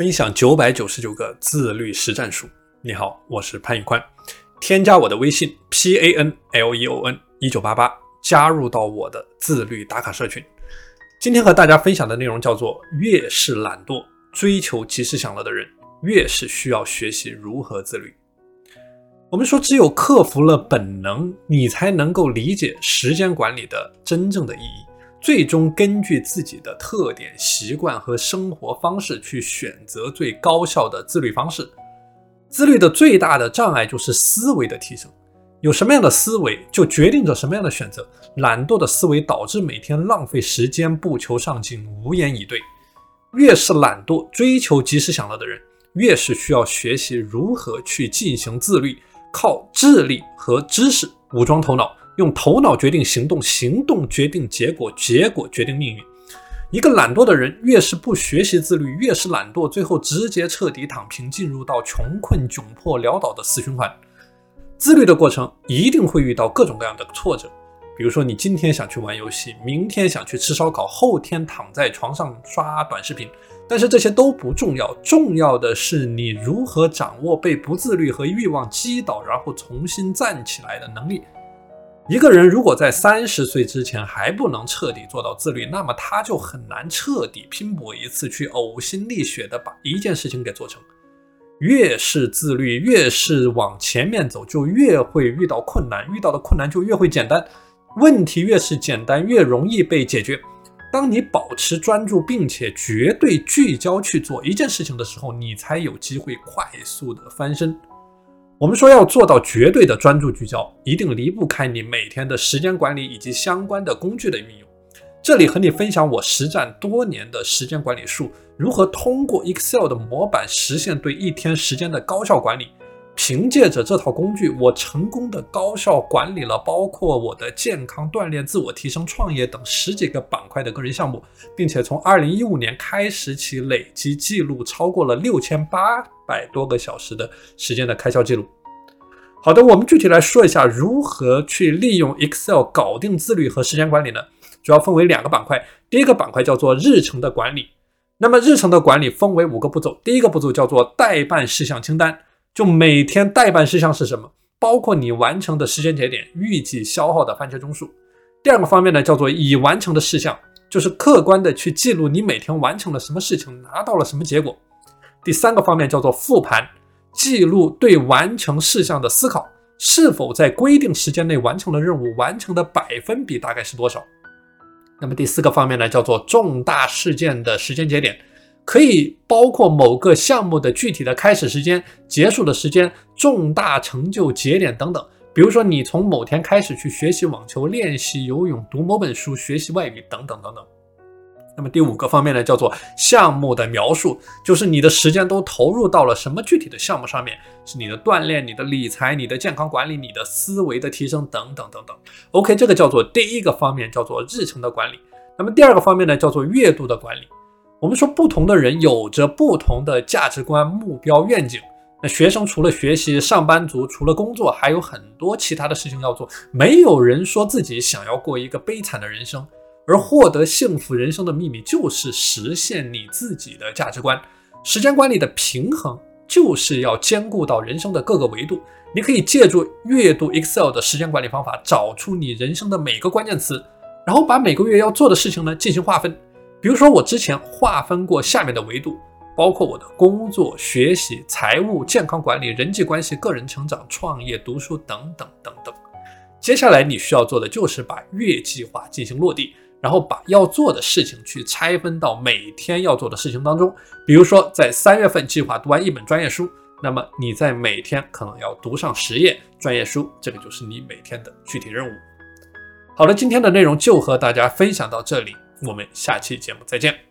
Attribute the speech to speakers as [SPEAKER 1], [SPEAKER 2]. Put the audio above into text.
[SPEAKER 1] 分享九百九十九个自律实战术。你好，我是潘宇宽，添加我的微信 p a n l e o n 一九八八，加入到我的自律打卡社群。今天和大家分享的内容叫做：越是懒惰、追求及时享乐的人，越是需要学习如何自律。我们说，只有克服了本能，你才能够理解时间管理的真正的意义。最终根据自己的特点、习惯和生活方式去选择最高效的自律方式。自律的最大的障碍就是思维的提升。有什么样的思维，就决定着什么样的选择。懒惰的思维导致每天浪费时间，不求上进，无言以对。越是懒惰、追求及时享乐的人，越是需要学习如何去进行自律，靠智力和知识武装头脑。用头脑决定行动，行动决定结果，结果决定命运。一个懒惰的人，越是不学习自律，越是懒惰，最后直接彻底躺平，进入到穷困窘迫潦倒的死循环。自律的过程一定会遇到各种各样的挫折，比如说你今天想去玩游戏，明天想去吃烧烤，后天躺在床上刷短视频，但是这些都不重要，重要的是你如何掌握被不自律和欲望击倒，然后重新站起来的能力。一个人如果在三十岁之前还不能彻底做到自律，那么他就很难彻底拼搏一次，去呕心沥血的把一件事情给做成。越是自律，越是往前面走，就越会遇到困难，遇到的困难就越会简单。问题越是简单，越容易被解决。当你保持专注，并且绝对聚焦去做一件事情的时候，你才有机会快速的翻身。我们说要做到绝对的专注聚焦，一定离不开你每天的时间管理以及相关的工具的运用。这里和你分享我实战多年的时间管理术，如何通过 Excel 的模板实现对一天时间的高效管理。凭借着这套工具，我成功的高效管理了包括我的健康、锻炼、自我提升、创业等十几个板块的个人项目，并且从二零一五年开始起累计记录超过了六千八百多个小时的时间的开销记录。好的，我们具体来说一下如何去利用 Excel 搞定自律和时间管理呢？主要分为两个板块，第一个板块叫做日程的管理。那么日程的管理分为五个步骤，第一个步骤叫做待办事项清单。就每天待办事项是什么？包括你完成的时间节点、预计消耗的番茄钟数。第二个方面呢，叫做已完成的事项，就是客观的去记录你每天完成了什么事情，拿到了什么结果。第三个方面叫做复盘，记录对完成事项的思考，是否在规定时间内完成了任务，完成的百分比大概是多少。那么第四个方面呢，叫做重大事件的时间节点。可以包括某个项目的具体的开始时间、结束的时间、重大成就节点等等。比如说，你从某天开始去学习网球、练习游泳、读某本书、学习外语等等等等。那么第五个方面呢，叫做项目的描述，就是你的时间都投入到了什么具体的项目上面？是你的锻炼、你的理财、你的健康管理、你的思维的提升等等等等。OK，这个叫做第一个方面，叫做日程的管理。那么第二个方面呢，叫做月度的管理。我们说，不同的人有着不同的价值观、目标、愿景。那学生除了学习，上班族除了工作，还有很多其他的事情要做。没有人说自己想要过一个悲惨的人生，而获得幸福人生的秘密就是实现你自己的价值观。时间管理的平衡就是要兼顾到人生的各个维度。你可以借助阅读 Excel 的时间管理方法，找出你人生的每个关键词，然后把每个月要做的事情呢进行划分。比如说，我之前划分过下面的维度，包括我的工作、学习、财务、健康管理、人际关系、个人成长、创业、读书等等等等。接下来你需要做的就是把月计划进行落地，然后把要做的事情去拆分到每天要做的事情当中。比如说，在三月份计划读完一本专业书，那么你在每天可能要读上十页专业书，这个就是你每天的具体任务。好了，今天的内容就和大家分享到这里。我们下期节目再见。